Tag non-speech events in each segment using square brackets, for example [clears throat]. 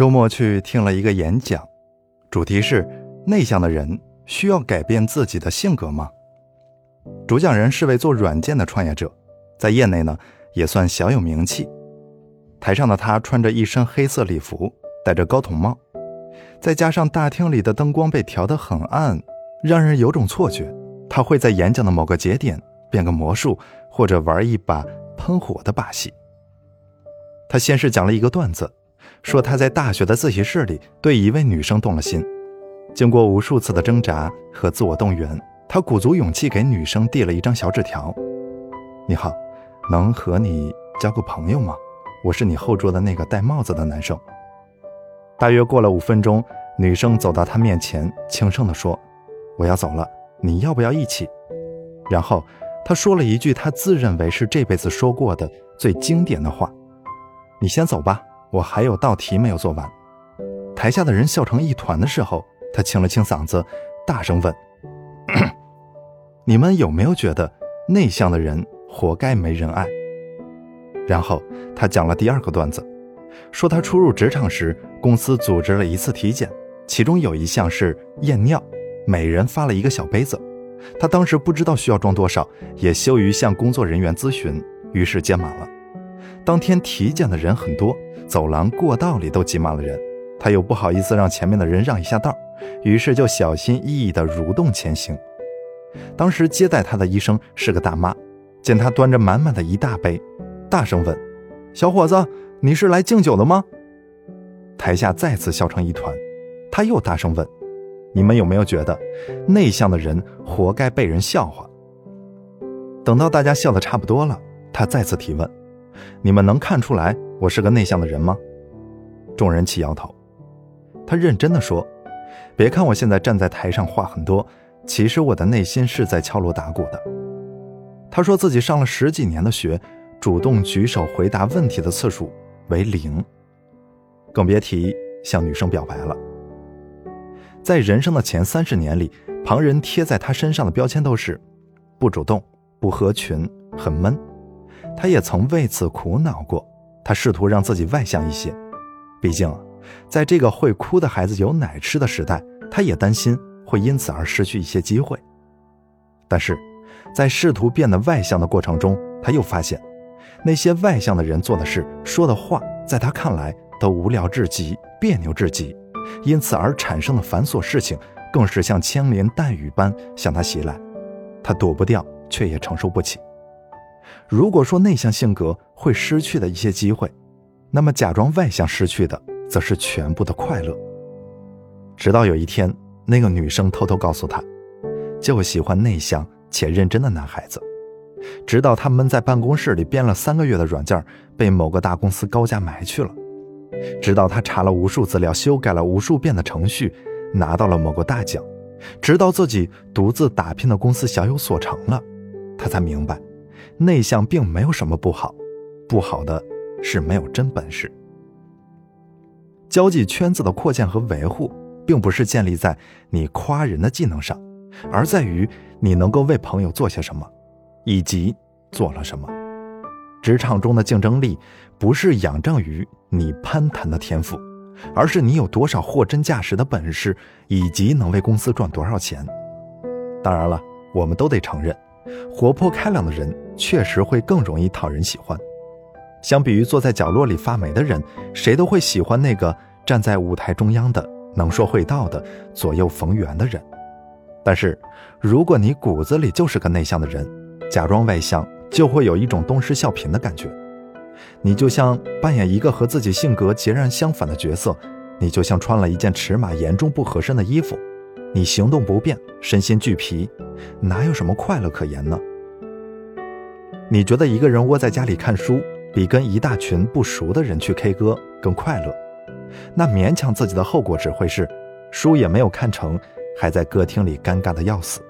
周末去听了一个演讲，主题是内向的人需要改变自己的性格吗？主讲人是位做软件的创业者，在业内呢也算小有名气。台上的他穿着一身黑色礼服，戴着高筒帽，再加上大厅里的灯光被调得很暗，让人有种错觉，他会在演讲的某个节点变个魔术，或者玩一把喷火的把戏。他先是讲了一个段子，说他在大学的自习室里对一位女生动了心，经过无数次的挣扎和自我动员，他鼓足勇气给女生递了一张小纸条：“你好，能和你交个朋友吗？”我是你后桌的那个戴帽子的男生。大约过了五分钟，女生走到他面前，轻声地说：“我要走了，你要不要一起？”然后他说了一句他自认为是这辈子说过的最经典的话：“你先走吧，我还有道题没有做完。”台下的人笑成一团的时候，他清了清嗓子，大声问：“ [clears throat] 你们有没有觉得内向的人活该没人爱？”然后他讲了第二个段子，说他初入职场时，公司组织了一次体检，其中有一项是验尿，每人发了一个小杯子。他当时不知道需要装多少，也羞于向工作人员咨询，于是接满了。当天体检的人很多，走廊、过道里都挤满了人，他又不好意思让前面的人让一下道，于是就小心翼翼地蠕动前行。当时接待他的医生是个大妈，见他端着满满的一大杯。大声问：“小伙子，你是来敬酒的吗？”台下再次笑成一团。他又大声问：“你们有没有觉得，内向的人活该被人笑话？”等到大家笑得差不多了，他再次提问：“你们能看出来我是个内向的人吗？”众人齐摇头。他认真的说：“别看我现在站在台上话很多，其实我的内心是在敲锣打鼓的。”他说自己上了十几年的学。主动举手回答问题的次数为零，更别提向女生表白了。在人生的前三十年里，旁人贴在他身上的标签都是不主动、不合群、很闷。他也曾为此苦恼过，他试图让自己外向一些，毕竟在这个会哭的孩子有奶吃的时代，他也担心会因此而失去一些机会。但是，在试图变得外向的过程中，他又发现。那些外向的人做的事、说的话，在他看来都无聊至极、别扭至极，因此而产生的繁琐事情，更是像枪林弹雨般向他袭来，他躲不掉，却也承受不起。如果说内向性格会失去的一些机会，那么假装外向失去的，则是全部的快乐。直到有一天，那个女生偷偷告诉他，就喜欢内向且认真的男孩子。直到他们在办公室里编了三个月的软件，被某个大公司高价买去了；直到他查了无数资料，修改了无数遍的程序，拿到了某个大奖；直到自己独自打拼的公司小有所成了，他才明白，内向并没有什么不好，不好的是没有真本事。交际圈子的扩建和维护，并不是建立在你夸人的技能上，而在于你能够为朋友做些什么。以及做了什么？职场中的竞争力不是仰仗于你攀谈的天赋，而是你有多少货真价实的本事，以及能为公司赚多少钱。当然了，我们都得承认，活泼开朗的人确实会更容易讨人喜欢。相比于坐在角落里发霉的人，谁都会喜欢那个站在舞台中央的、能说会道的、左右逢源的人。但是，如果你骨子里就是个内向的人，假装外向，就会有一种东施效颦的感觉。你就像扮演一个和自己性格截然相反的角色，你就像穿了一件尺码严重不合身的衣服，你行动不便，身心俱疲，哪有什么快乐可言呢？你觉得一个人窝在家里看书，比跟一大群不熟的人去 K 歌更快乐？那勉强自己的后果只会是，书也没有看成，还在歌厅里尴尬的要死。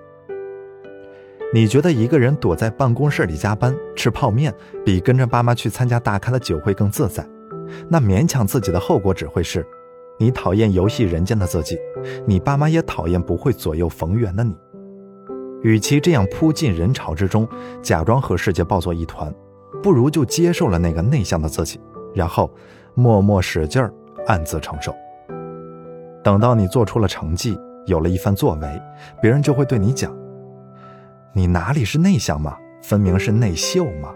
你觉得一个人躲在办公室里加班吃泡面，比跟着爸妈去参加大咖的酒会更自在？那勉强自己的后果只会是，你讨厌游戏人间的自己，你爸妈也讨厌不会左右逢源的你。与其这样扑进人潮之中，假装和世界抱作一团，不如就接受了那个内向的自己，然后默默使劲儿暗自承受。等到你做出了成绩，有了一番作为，别人就会对你讲：“你哪里是内向嘛，分明是内秀嘛。”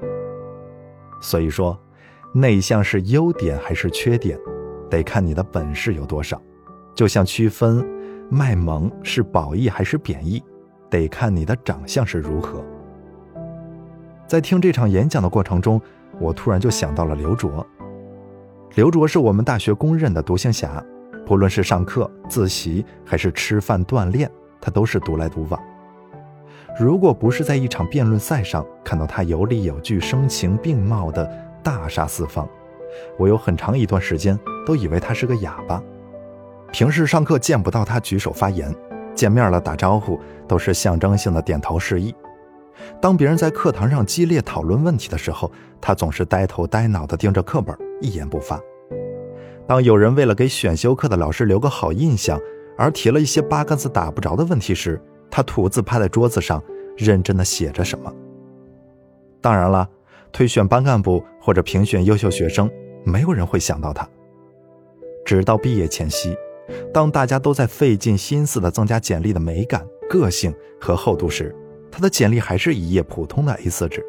所以说，内向是优点还是缺点，得看你的本事有多少。就像区分卖萌是褒义还是贬义，得看你的长相是如何。在听这场演讲的过程中，我突然就想到了刘卓。刘卓是我们大学公认的独行侠。不论是上课、自习，还是吃饭、锻炼，他都是独来独往。如果不是在一场辩论赛上看到他有理有据、声情并茂的大杀四方，我有很长一段时间都以为他是个哑巴。平时上课见不到他举手发言，见面了打招呼都是象征性的点头示意。当别人在课堂上激烈讨论问题的时候，他总是呆头呆脑地盯着课本，一言不发。当有人为了给选修课的老师留个好印象而提了一些八竿子打不着的问题时，他吐字趴在桌子上，认真的写着什么。当然了，推选班干部或者评选优秀学生，没有人会想到他。直到毕业前夕，当大家都在费尽心思的增加简历的美感、个性和厚度时，他的简历还是一页普通的 A4 纸。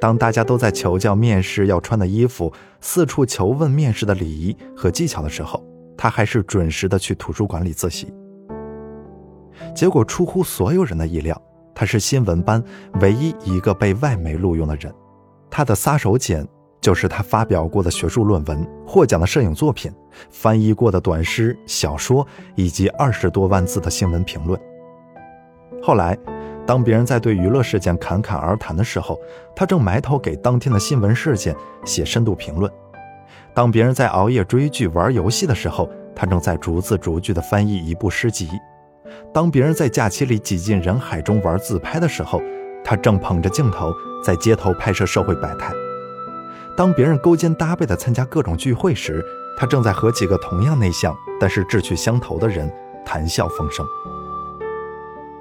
当大家都在求教面试要穿的衣服，四处求问面试的礼仪和技巧的时候，他还是准时的去图书馆里自习。结果出乎所有人的意料，他是新闻班唯一一个被外媒录用的人。他的撒手锏就是他发表过的学术论文、获奖的摄影作品、翻译过的短诗、小说以及二十多万字的新闻评论。后来。当别人在对娱乐事件侃侃而谈的时候，他正埋头给当天的新闻事件写深度评论；当别人在熬夜追剧、玩游戏的时候，他正在逐字逐句地翻译一部诗集；当别人在假期里挤进人海中玩自拍的时候，他正捧着镜头在街头拍摄社会百态；当别人勾肩搭背地参加各种聚会时，他正在和几个同样内向但是志趣相投的人谈笑风生。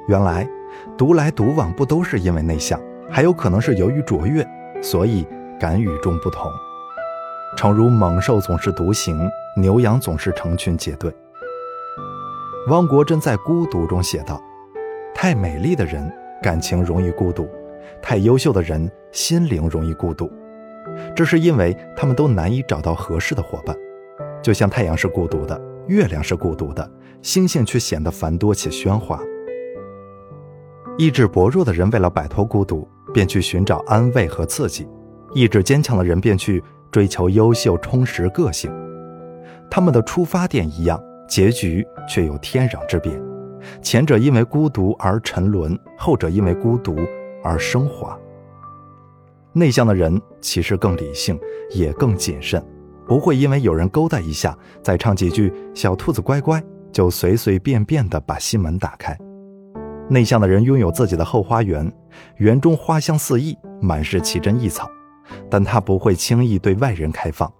原来。独来独往不都是因为内向，还有可能是由于卓越，所以敢与众不同。诚如猛兽总是独行，牛羊总是成群结队。汪国真在《孤独》中写道：“太美丽的人感情容易孤独，太优秀的人心灵容易孤独。这是因为他们都难以找到合适的伙伴。就像太阳是孤独的，月亮是孤独的，星星却显得繁多且喧哗。”意志薄弱的人为了摆脱孤独，便去寻找安慰和刺激；意志坚强的人便去追求优秀、充实个性。他们的出发点一样，结局却有天壤之别。前者因为孤独而沉沦，后者因为孤独而升华。内向的人其实更理性，也更谨慎，不会因为有人勾搭一下，再唱几句“小兔子乖乖”，就随随便便地把心门打开。内向的人拥有自己的后花园，园中花香四溢，满是奇珍异草，但他不会轻易对外人开放。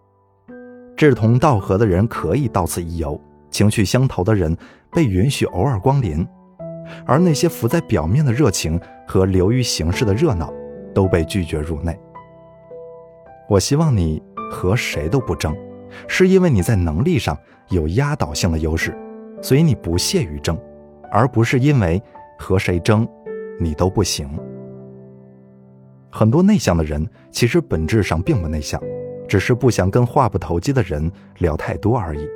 志同道合的人可以到此一游，情趣相投的人被允许偶尔光临，而那些浮在表面的热情和流于形式的热闹，都被拒绝入内。我希望你和谁都不争，是因为你在能力上有压倒性的优势，所以你不屑于争，而不是因为。和谁争，你都不行。很多内向的人其实本质上并不内向，只是不想跟话不投机的人聊太多而已。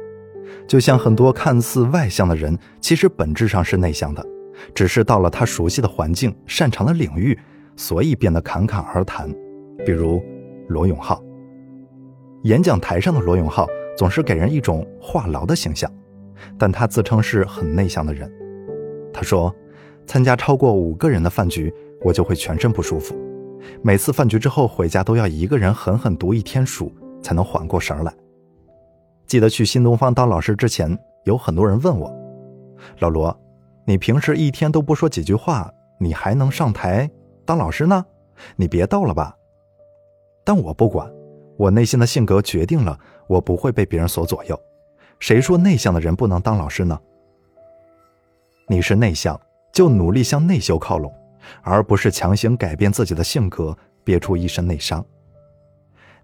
就像很多看似外向的人，其实本质上是内向的，只是到了他熟悉的环境、擅长的领域，所以变得侃侃而谈。比如罗永浩，演讲台上的罗永浩总是给人一种话痨的形象，但他自称是很内向的人。他说。参加超过五个人的饭局，我就会全身不舒服。每次饭局之后回家，都要一个人狠狠读一天书，才能缓过神来。记得去新东方当老师之前，有很多人问我：“老罗，你平时一天都不说几句话，你还能上台当老师呢？你别逗了吧！”但我不管，我内心的性格决定了我不会被别人所左右。谁说内向的人不能当老师呢？你是内向。就努力向内修靠拢，而不是强行改变自己的性格，憋出一身内伤。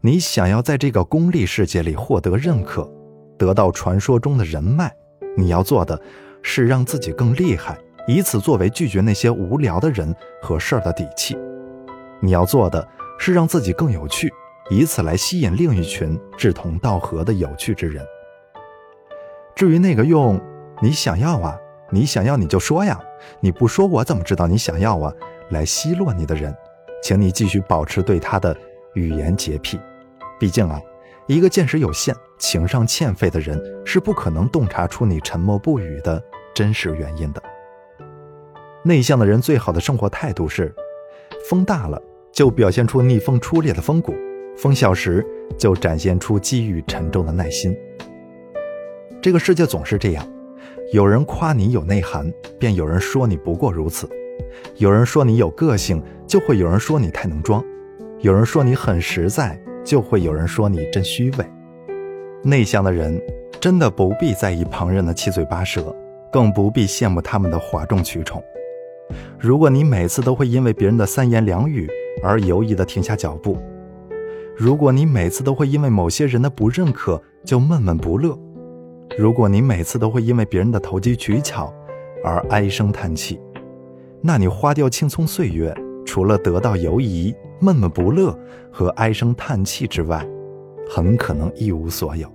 你想要在这个功利世界里获得认可，得到传说中的人脉，你要做的是让自己更厉害，以此作为拒绝那些无聊的人和事儿的底气。你要做的是让自己更有趣，以此来吸引另一群志同道合的有趣之人。至于那个用“你想要啊，你想要你就说呀，你不说我怎么知道你想要啊”来奚落你的人，请你继续保持对他的语言洁癖。毕竟啊，一个见识有限、情商欠费的人是不可能洞察出你沉默不语的真实原因的。内向的人最好的生活态度是：风大了就表现出逆风出猎的风骨，风小时就展现出机遇沉重的耐心。这个世界总是这样，有人夸你有内涵，便有人说你不过如此；有人说你有个性，就会有人说你太能装；有人说你很实在。就会有人说你真虚伪。内向的人真的不必在意旁人的七嘴八舌，更不必羡慕他们的哗众取宠。如果你每次都会因为别人的三言两语而犹豫地停下脚步，如果你每次都会因为某些人的不认可就闷闷不乐，如果你每次都会因为别人的投机取巧而唉声叹气，那你花掉青葱岁月。除了得到犹疑、闷闷不乐和唉声叹气之外，很可能一无所有。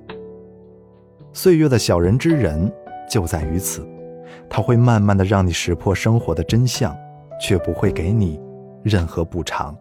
岁月的小人之人就在于此，他会慢慢的让你识破生活的真相，却不会给你任何补偿。